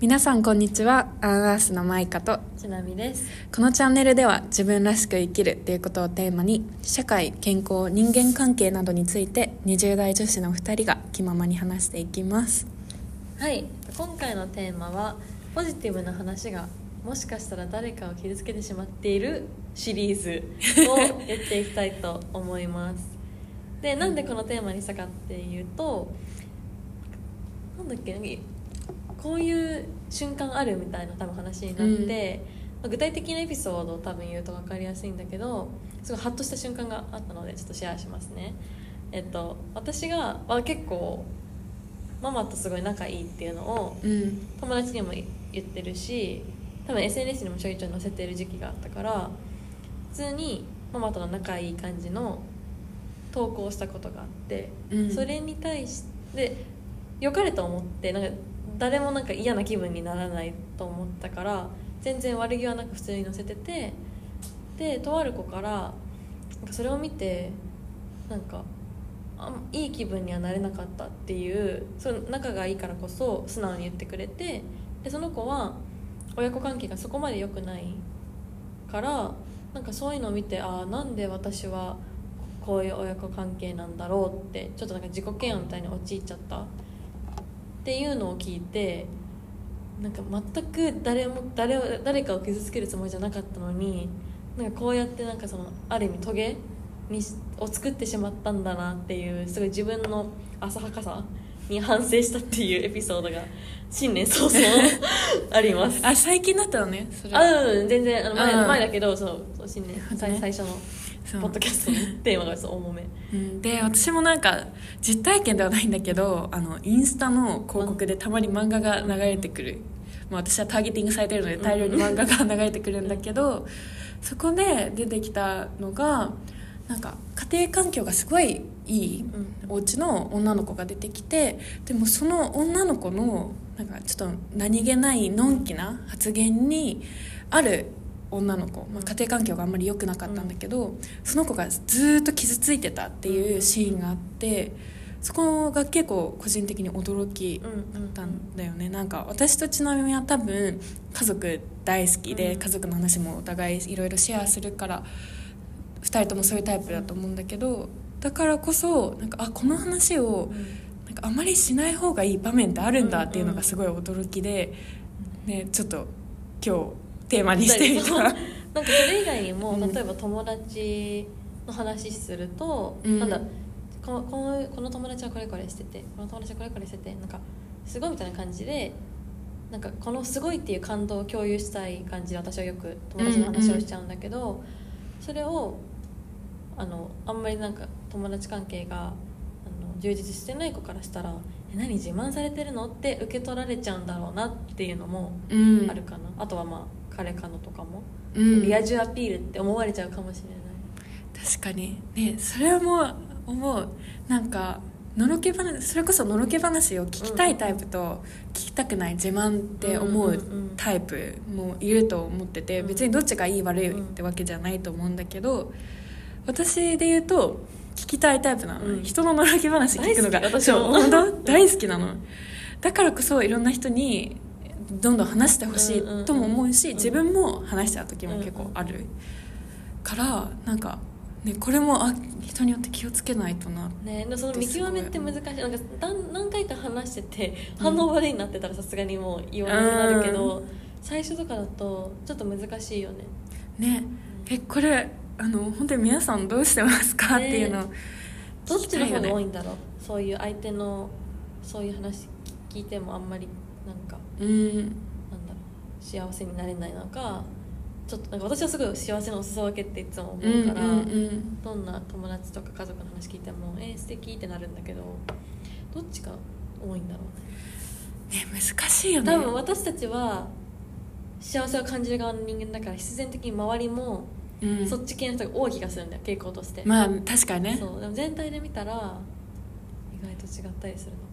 皆さんこんにちは。アンアースのマイカとちなみです。このチャンネルでは自分らしく生きるということをテーマに社会健康人間関係などについて20代女子の2人が気ままに話していきます。はい。今回のテーマはポジティブな話がもしかしたら誰かを傷つけてしまっているシリーズをやっていきたいと思います。でなんでこのテーマにしたかっていうとなんだっけこういう瞬間あるみたいな多分話になって、まあ具体的なエピソードを多分言うと分かりやすいんだけどすごいハッとした瞬間があったのでちょっとシェアしますね。えっと私が、まあ、結構ママとすごい仲いいっていうのをうん。友達にも言ってるし多分 SNS にもちょいちょい載せてる時期があったから普通にママとの仲いい感じの投稿をしたことがあって、うん。それに対して良かれと思ってなんか誰もなんか嫌な気分にならないと思ったから全然悪気はなく普通に載せててでとある子からなんかそれを見てなんかあいい気分にはなれなかったっていうその仲がいいからこそ素直に言ってくれてでその子は親子関係がそこまで良くないからなんかそういうのを見てああなんで私はこういう親子関係なんだろうってちょっとなんか自己嫌悪みたいに陥っちゃった。っていうのを聞いてなんか全く誰も誰を誰かを傷つけるつもりじゃなかったのになんかこうやってなんかそのある意味トゲにしを作ってしまったんだなっていうすごい自分の浅はかさに反省したっていうエピソードが新年早々 あります。あ最近だったのねそれあうん全然あの前うん。前だけどそうそう新年最ね。最初のポッドキャストのテーマがそう重め。うん。で私もなんか実体験ではないんだけどあのインスタの広告でたまに漫画が流れてくる、まあ、私はターゲティングされてるので大量に漫画が流れてくるんだけどそこで出てきたのがなんか家庭環境がすごいいいうん。お家の女の子が出てきてでもその女の子のなんかちょっと何気ないのんきな発言にある女の子、まあ、家庭環境があんまり良くなかったんだけど、その子がずーっと傷ついてたっていうシーンがあってそこが結構個人的に驚きうんうん。だったんだよね。なんか私とちなみには多分家族大好きでうん。家族の話もお互いいろいろシェアするから2人ともそういうタイプだと思うんだけどだからこそなんかあこの話をなんかあまりしない方がいい場面ってあるんだっていうのがすごい驚きで、ね、ちょっと今日テーマにしてみた。なんかそれ以外にも、うん例えば友達の話すると、うんなんだこのこのこの友達はこれこれしててこの友達はこれこれしててなんかすごいみたいな感じでなんかこのすごいっていう感動を共有したい感じで私はよく友達の話をしちゃうんだけど、それをあのあんまりなんか友達関係があの充実してない子からしたら「え何自慢されてるの?」って受け取られちゃうんだろうなっていうのもうんあるかな、あとはまあ彼彼女とかも、うん。リア充アピールって思われちゃうかもしれない。確かに。ねそれも思う。なんかのろけ話それこそのろけ話を聞きたいタイプと聞きたくない自慢って思うタイプもいると思っててうん。別にどっちがいい悪いってわけじゃないと思うんだけど私で言うと聞きたいタイプなの、うん。人ののろけ話聞くのが大好き私も。大好きなの。だからこそいろんな人にどんどん話してほしうんうんうんいとも思うしうん。自分も話しちゃう時も結構あるからなんか、ね、これもあ人によって気をつけないとなねでその見極めって難しい。なんか何回か話してて反応悪いなってたらさすがにもう言わなくなるけど、最初とかだとちょっと難しいよね。ね。えこれあの本当に皆さんどうしてますか、ねっていうのどっちの方が多いいんだろう？そういう相手のそういう話聞いてもあんまりなんかうん。なんだろう。幸せになれないのかちょっとなんか私はすごい幸せのお裾分けっていつも思うから、うんうんうんどんな友達とか家族の話聞いてもえー、素敵ってなるんだけどどっちが多いんだろうね。ね難しいよね。多分私たちは幸せを感じる側の人間だから必然的に周りもうん。そっち系の人が多い気がするんだよ傾向として、まあ確かにね。そうでも全体で見たら意外と違ったりするのか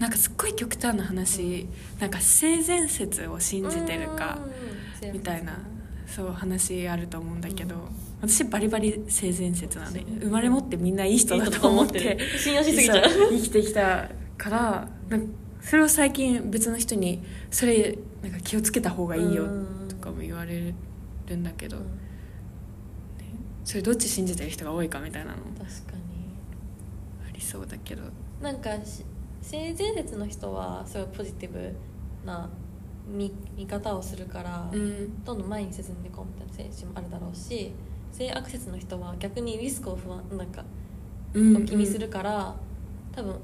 なんかすっごい極端な話、なんか性善説を信じてるかうんみたいなそう話あると思うんだけど、私バリバリ性善説なんで生まれ持ってみんないい人だと思って信用しすぎちゃう。生きてきたからそれを最近別の人にそれなんか気をつけた方がいいようん。とかも言われるんだけど、うん。それどっち信じてる人が多いかみたいなの確かに。ありそうだけど。なんかし性善説の人はすごいポジティブな見見方をするから、うん。どんどん前に進んでいこうみたいな精神もあるだろうし性悪説の人は逆にリスクを不安なんかうんを気にするから、多分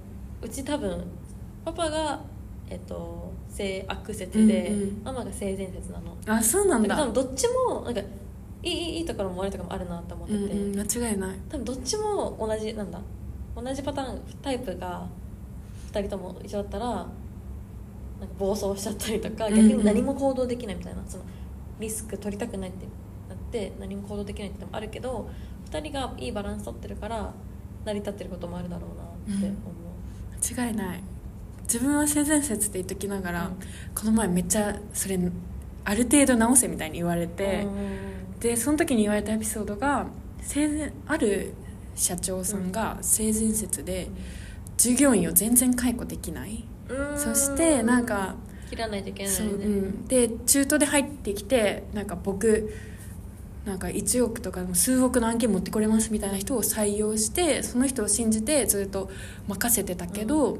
うち多分パパが、えっと、性悪説で、うんうん。ママが性善説なの。あそうなんだ。多分どっちもなんかいいいいいいところも悪いところもあるなと思ってて、うんうん、間違いない。多分どっちも同じなんだ同じパターンタイプが2人とも一緒だったらなんか暴走しちゃったりとかうん逆に何も行動できないみたいな、そのリスク取りたくないってなって何も行動できないってのもあるけど2人がいいバランス取ってるから成り立ってることもあるだろうなって思う、間違いない。自分は性善説って言っときながら、うん。この前めっちゃそれある程度直せみたいに言われて、でその時に言われたエピソードが性善ある社長さんが性善説で従業員を全然解雇できない、うん。そしてなんか切らないといけないそう、うん、で中途で入ってきてなんか僕なんか1億とか数億の案件持ってこれますみたいな人を採用してその人を信じてずっと任せてたけど、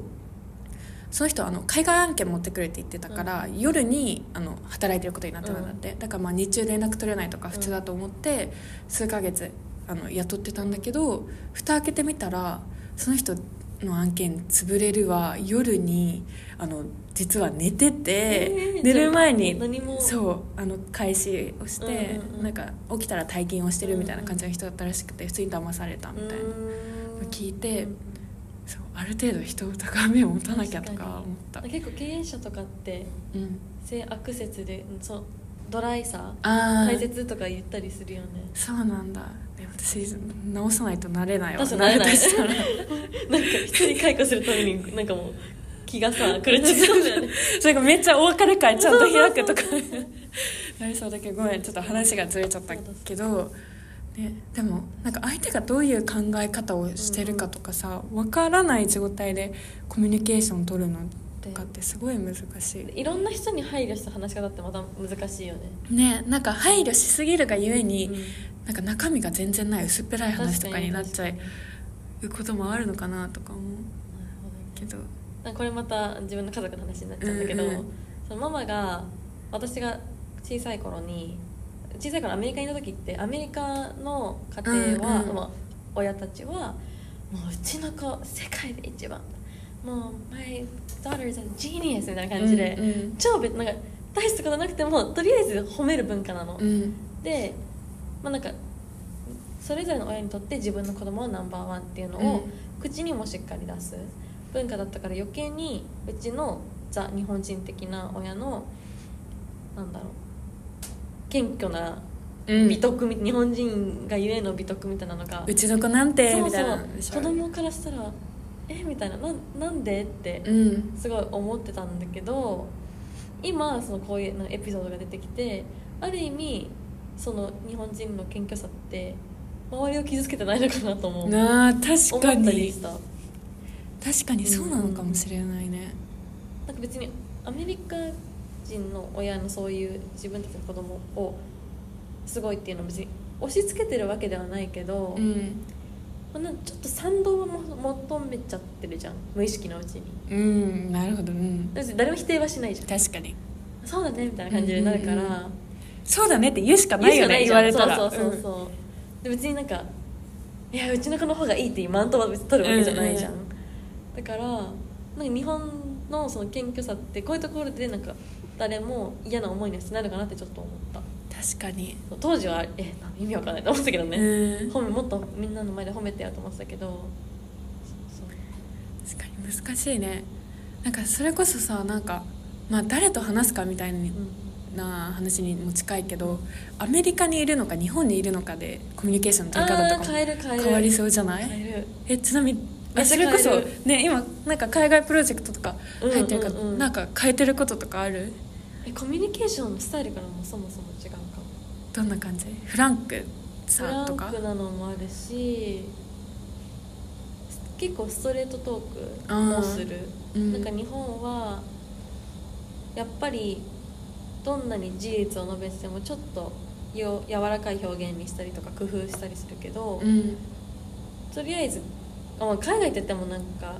その人はあの海外案件持ってくれって言ってたから、夜にあの働いてることになってたんだって、だからまあ日中連絡取れないとか普通だと思って、数ヶ月あの雇ってたんだけど蓋開けてみたらその人の案件潰れるわ夜にあの実は寝てて、えー寝る前にあ何も。そうあの開始をして、うんうんうん。なんか起きたら退勤をしてるみたいな感じの人だったらしくて普通に騙されたみたいな、うん。聞いてうんそうある程度人を高めを持たなきゃとか思った、結構経営者とかってうん、性悪説でうんそうドライさ大切とか言ったりするよね。そうなんだ。私直さないとなれないわ。確かになれない。慣たしたらなんか人に解雇するためになんかもう気がさ狂っちゃうだよね。それがめっちゃお別れ会ちゃんと開くとか。なりそうだけどごめん。ちょっと話がずれちゃったけど、ね、でもなんか相手がどういう考え方をしてるかとかさ分からない状態でコミュニケーション取るのとかってすごい難しい。いろんな人に配慮した話し方ってまた難しいよね。ねなんか配慮しすぎるがゆえに、うん。なんか中身が全然ない薄っぺらい話とかになっちゃうこともあるのかなとか思うけど。これまた自分の家族の話になっちゃうんだけど、うんうん。そのママが私が小さい頃に小さい頃アメリカにいた時ってアメリカの家庭は、うんうん。まあ、親たちはもううちの子世界で一番もう My daughter is a genius みたいな感じで、うんうん。超別なんか大したことなくてもとりあえず褒める文化なの、うん。でまあなんかそれぞれの親にとって自分の子供をナンバーワンっていうのを口にもしっかり出す文化だったから余計にうちのザ日本人的な親のなんだろう謙虚なうん美徳み、日本人がゆえの美徳みたいなのがうちの子なんてみたいな。子供からしたらえ？みたいななんなんで？ってうん。すごい思ってたんだけど今そのこういうエピソードが出てきてある意味その日本人の謙虚さって周りを傷つけてないのかなと思う。なあ確思かに。ったりした。確かにそうなのかもしれないね。なんか別にアメリカ人の親のそういう自分たちの子供をすごいっていうのは別に押し付けてるわけではないけど、うんまあなんかちょっと賛同をも求めちゃってるじゃん無意識のうちに。うんなるほどうん。誰も否定はしないじゃん。確かに。そうだねみたいな感じになるから、うんうんうん。そうだねって言うしかないよね言われたら。そうそうそうそう、で別になんかいやうちの子の方がいいっていうマウントは別に取るわけじゃないじゃん、うんだからなんか日本のその謙虚さってこういうところでなんか誰も嫌な思いになるかなってちょっと思った確かに。当時はえ意味わかんないと思ってたけどね、うん。褒めもっとみんなの前で褒めてやと思ってたけど。そう確かに難しいね。なんかそれこそさなんかまあ誰と話すかみたいにうんな話にも近いけどアメリカにいるのか日本にいるのかでコミュニケーションの取り方とかも変わりそうじゃない？変えちなみにそれこそね今なんか海外プロジェクトとか入ってるから、うんうんうん。なんか変えてることとかある？えコミュニケーションのスタイルからもそもそも違うどんな感じ？フランクフランさとかクなのもあるし結構ストレートトークもする、うん。なんか日本はやっぱりどんなに事実を述べてもちょっとよ柔らかい表現にしたりとか工夫したりするけど、うん。とりあえずあまあ海外って言ってもなんか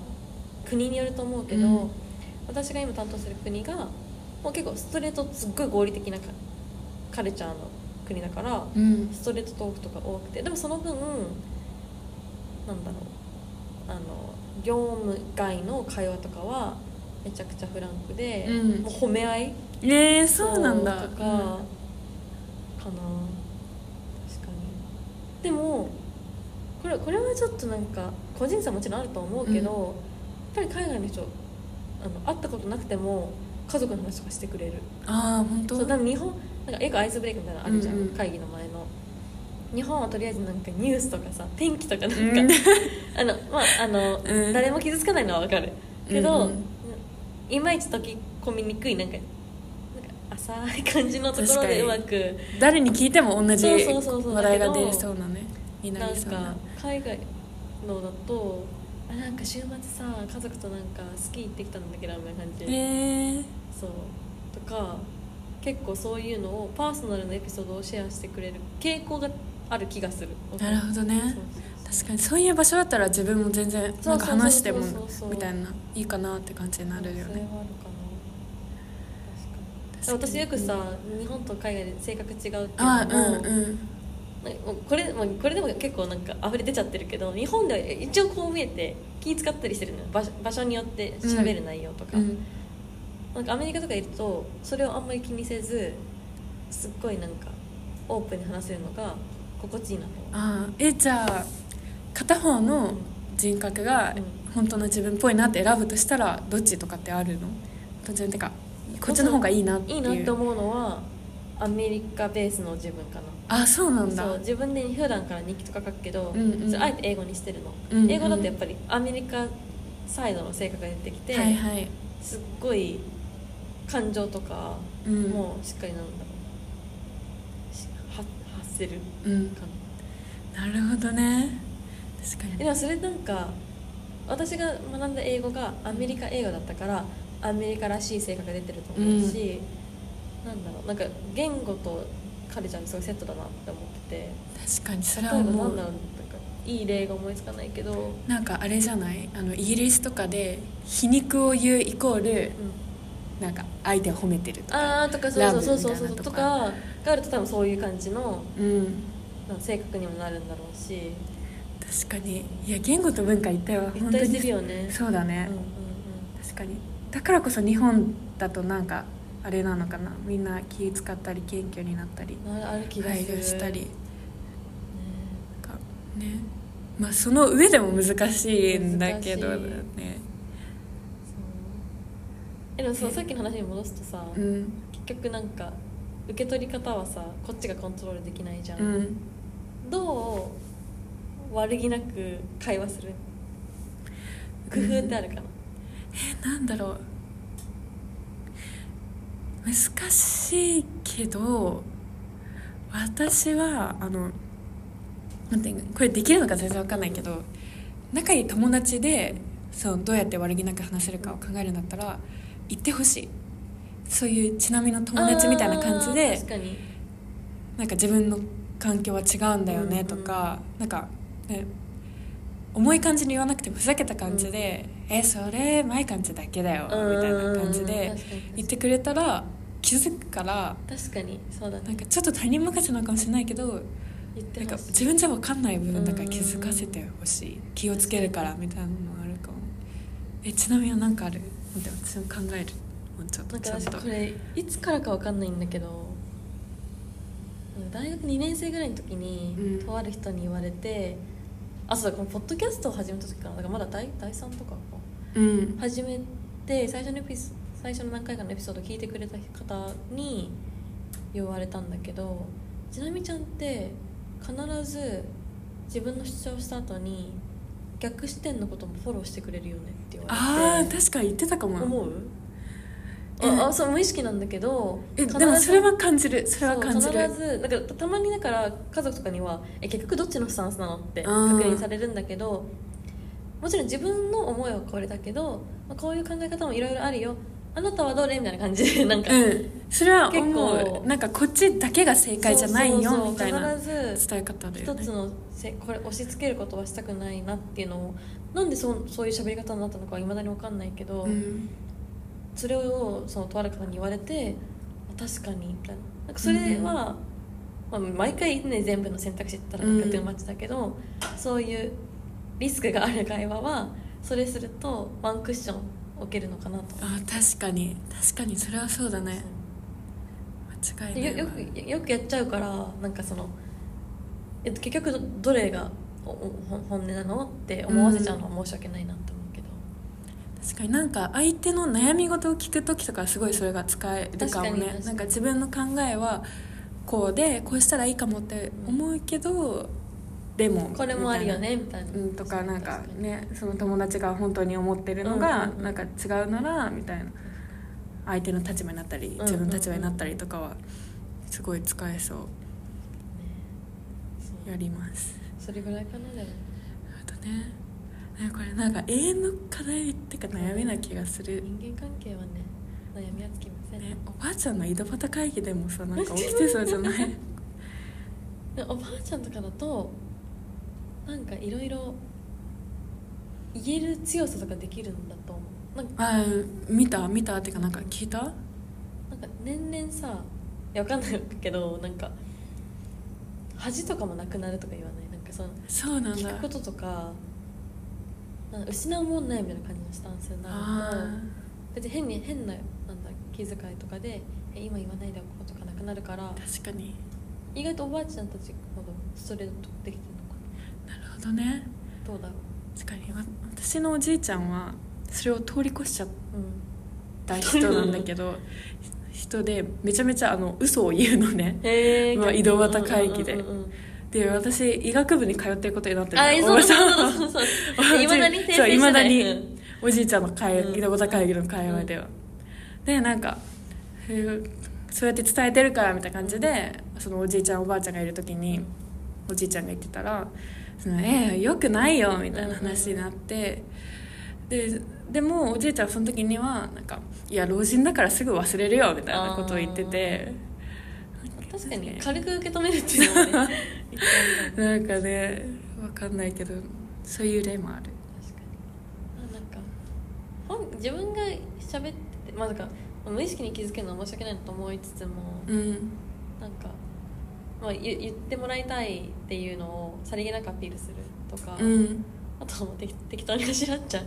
国によると思うけど、うん。私が今担当する国がもう結構ストレートすっごい合理的なカカルチャーの国だからうん。ストレートトークとか多くてでもその分なんだろう。あの業務外の会話とかはめちゃくちゃフランクで、うん。もう褒め合いえー、そうなんだ。とか、かな。確かに。でもこれこれはちょっとなんか個人差もちろんあると思うけど、やっぱり海外の人あの会ったことなくても家族の話とかしてくれる。ああ本当？そう多分日本なんかよくアイスブレイクみたいなのあるじゃん、うんうん。会議の前の。日本はとりあえずなんかニュースとかさ天気とかなんか、うん。あのまああの、うん。誰も傷つかないのはわかる。けど、うんうん。いまいち溶け込みにくいなんか浅い感じのところでうまく誰に聞いても同じ話題が出そうなね。にななんりそうな。か海外のだとあなんか週末さ家族となんかスキー行ってきたんだけどみたいな感じで、えー、そう。とか結構そういうのをパーソナルなエピソードをシェアしてくれる傾向がある気がする。なるほどね。確かにそういう場所だったら自分も全然なんか話してもみたいないいかなって感じになるよね。私よくさ、日本と海外で性格違うっていうのもあうんうん。これこれでも結構なんか溢れ出ちゃってるけど日本では一応こう見えて気使ったりしてるのよ。場所場所によって喋る内容とか,、うんなんかアメリカとかいるとそれをあんまり気にせずすっごいなんかオープンに話せるのが心地いいなとあーえじゃあ片方の人格がうん本当の自分っぽいなって選ぶとしたらどっちとかってあるの？単純にてかこっちの方がいいなっていう。いいなって思うのはアメリカベースの自分かな。あそうなんだ。そう自分で普段から日記とか書くけど、うんうん。あえて英語にしてるの、うんうん。英語だとやっぱりアメリカサイドの性格が出てきて、はいはい。すっごい感情とかうん。もうしっかりなんだろう。しは発せるうん。かなるほどね。確かに。なでもそれなんか私が学んだ英語がアメリカ英語だったからアメリカらしい性格が出てると思うし、なんだろう。なんか言語とカルチャーにすごいセットだなって思ってて。確かにそれ例えばなんだろう。なんかいい例が思いつかないけど、なんかあれじゃない？あのイギリスとかで皮肉を言うイコールなんか相手を褒めてるとかああとかそうそうそうそうとか。そうとかがあると多分そういう感じのうん。性格にもなるんだろうし。確かに。いや言語と文化一体は本当にね。そうだね、うんうん確かに。だからこそ日本だとなんかあれなのかな。みんな気使ったり謙虚になったりうんある気が配する。慮したり。ね。まあその上でも難しいんだけどねえでもそうさっきの話に戻すとさ、うん。結局なんか受け取り方はさこっちがコントロールできないじゃん、うん。どう悪気なく会話する？工夫ってあるかな、えなんだろう。難しいけど私はあのなんてこれできるのか全然わかんないけど仲いい友達でそうどうやって悪気なく話せるかを考えるんだったら言ってほしい。そういうちなみの友達みたいな感じでなんか自分の環境は違うんだよねとか、なんか、ね、重い感じに言わなくてもふざけた感じで「えそれ前感じだけだよ」みたいな感じで言ってくれたら気づくから確かにそうだね。なんかちょっと他人任せなのかもしれないけど言ってほしい。なんか自分じゃ分かんない部分だから気づかせてほしい。気をつけるからみたいなのもあるかも。えちなみに何かある？待って私も考えるもうちょっなんかとちゃんと。私これいつからかわかんないんだけど大学2年生ぐらいの時に、うん。とある人に言われてあそうだこのポッドキャストを始めた時かな。だからまだ第第3とかか。うん。始めて最初のエピソ最初の何回かのエピソード聞いてくれた方に言われたんだけど「ちなみちゃんって必ず自分の主張した後に逆視点のこともフォローしてくれるよね」って言われて。確かに言ってたかも思う？えああそう無意識なんだけどでもそれは感じる。それは感じる。必ずだからたまにだから家族とかにはえ結局どっちのスタンスなのって確うん認されるんだけどもちろん自分の思いはこれだけど、まあ、こういう考え方もいろいろあるよあなたはどれみたいな感じでなんか、うんそれは思結構。う。なんかこっちだけが正解じゃないよそうそうそうみたいな必ず伝え方だよね。一つのせこれ押し付けることはしたくないなっていうのをなんでそうそういう喋り方になったのかはいまだに分かんないけど、うん。それをそのとある方に言われてあ確かにみたいな。なんかそれは、まあ、毎回ね全部の選択肢って言ったらなんかうんトゥーマッチだけど、そういうリスクがある会話はそれするとワンクッション置けるのかなと。あ確かに。確かにそれはそうだね。間違いないよよくよくやっちゃうからなんかそのえっと結局どどれがおおほ本音なのって思わせちゃうのは申し訳ないなって思うけど、確かになんか相手の悩み事を聞く時とかすごいそれが使えるかもね。なんか自分の考えはこうでこうしたらいいかもって思うけど、でもこれもあるよねみたいな、うん、とかなんかねその友達が本当に思ってるのがなんか違うならみたいな。相手の立場になったり自分の立場になったりとかはすごい使えそう。やります。それぐらいかなでも。あとねね。これなんか永遠の課題ってか悩みな気がする、人間関係はね悩みはつきません、ね、おばあちゃんの井戸端会議でもさなんか起きてそうじゃない？でおばあちゃんとかだとなんかいろいろ言える強さとかできるんだと思う。なんかあ見た見たっていうかなんか聞いた？なんか年々さいやわかんないけどなんか恥とかもなくなるとか言わない？なんかそのそうなんだ。聞くこととかなんか失うもんないみたいな感じのスタンスになあると別に変に変ななんだ気遣いとかでえ今言わないでおこうとかなくなるからー確かに。意外とおばあちゃんたちほどストレートできてるほどね。などうだ？ろ確かにわ私のおじいちゃんはそれを通り越しちゃっううん。た人なんだけど 人でめちゃめちゃあの嘘を言うのね。へまあ井戸端会議で。うんうんうんうんで私医学部に通ってることになってるあそういま だにい。まだにうん。おじいちゃんの会うん。井戸端会議の会話では、でなんかそうやって伝えてるからみたいな感じでそのおじいちゃんおばあちゃんがいる時におじいちゃんが言ってたら「そのえー、よくないよ」みたいな話になってででもおじいちゃんはその時にはなんか「いや老人だからすぐ忘れるよ」みたいなことを言ってて確かに軽く受け止めるっていうのもね なんかねわかんないけどそういう例もある。確かに。なんか本自分が喋っててまあなんか無意識に気づけるのは申し訳ないなと思いつつも、うん。なんか、まあ、言言ってもらいたいっていうのをさりげなくアピールするとか、うん。あとはもう適適当にあしらっちゃ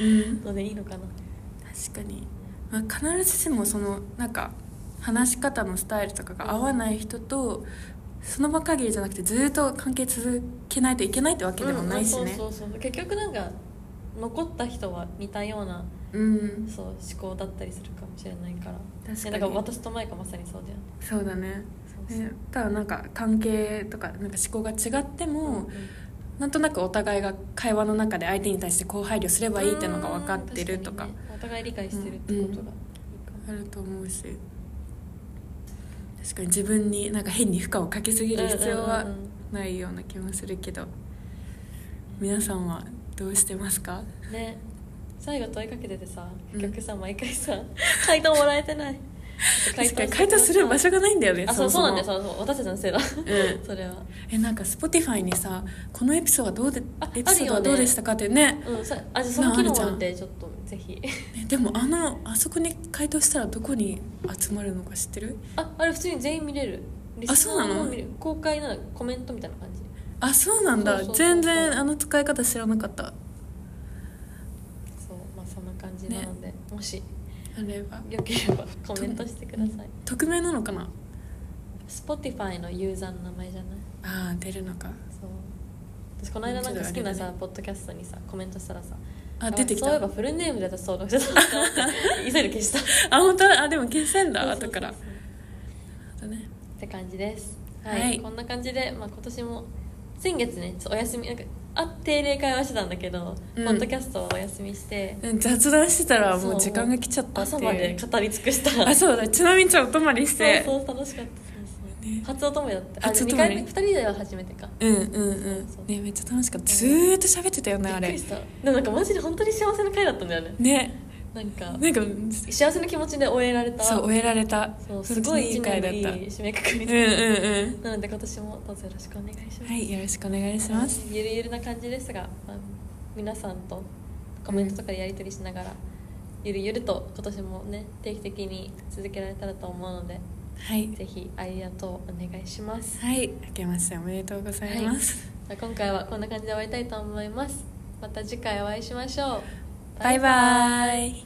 うん。うのでいいのかな。確かに、まあ、必ずしもそのなんか話し方のスタイルとかが合わない人とその場限りじゃなくてずっと関係続けないといけないってわけでもないしね。うんそうそうそう。結局なんか残った人は似たようなうん。そう思考だったりするかもしれないから。確かに。ねだから私とマイカまさにそうじゃんそうだねねただなんか関係とかなんか思考が違っても、うんなんとなくお互いが会話の中で相手に対してこう配慮すればいいっていうのが分かってるとか。ね。お互い理解してるってことがいいかも。あると思うし。確かに自分になんか変に負荷をかけすぎる必要はうんうんうんないような気もするけど。皆さんはどうしてますか？ね。最後問いかけててさうん。結局さ、毎回さ 回答もらえてない確かに回答する場所がないんだよねあそうそうなんだよもそうそう。私たちのせいだ。うん。それは。えなんか Spotify にさこのエピソードはどうであエピソードはどうでしたかってね。うんさあじゃあその機能なあるじゃんでちょっとぜひ。ねでもあのあそこに回答したらどこに集まるのか知ってる？ああれ普通に全員見れる。リスナーそうなの公開なコメントみたいな感じ。あそうなんだ。全然あの使い方知らなかった。そうまあそんな感じなので、もしあれば。よければコメントしてください。匿名なのかな？Spotify のユーザーの名前じゃない？ああ出るのか。そう。私この間なんか好きなさ、ちょっとあれだポッドキャストにさコメントしたらさあ出てきた。そういえばフルネームで私登録してた 急いで消した。あ本当あでも消せんだ後から。あとね。って感じです。はい、はい。こんな感じで、まあ、今年も先月ねお休みなんかあ定例会はしてたんだけど、うん。ポッドキャストはお休みして。うん雑談してたらもそう。う時間が来ちゃったって朝まで語り尽くした。あそうだ。ちなみにちょっとお泊まりして。そうそう楽しかったそうね。初おともりだってあ2初おともり回目2人では初めてか。うんうんうん。そう。ねめっちゃ楽しかった。ずーっと喋ってたよねあれ。びっくりした。でもなんかマジで本当に幸せな回だったんだよね。ねなんかなんか幸せな気持ちで終えられた。そう終えられた。そうすごいいいだっ締めくくり。た うんうんうん。なので今年もどうぞよろしくお願いします、はいよろしくお願いします。ゆるゆるな感じですが、まあ、皆さんとコメントとかでやり取りしながら、ゆるゆると今年もね定期的に続けられたらと思うのではい。ぜひありがとうお願いします。はい明けましておめでとうございます、じゃあ今回はこんな感じで終わりたいと思います。また次回お会いしましょう。バイバイ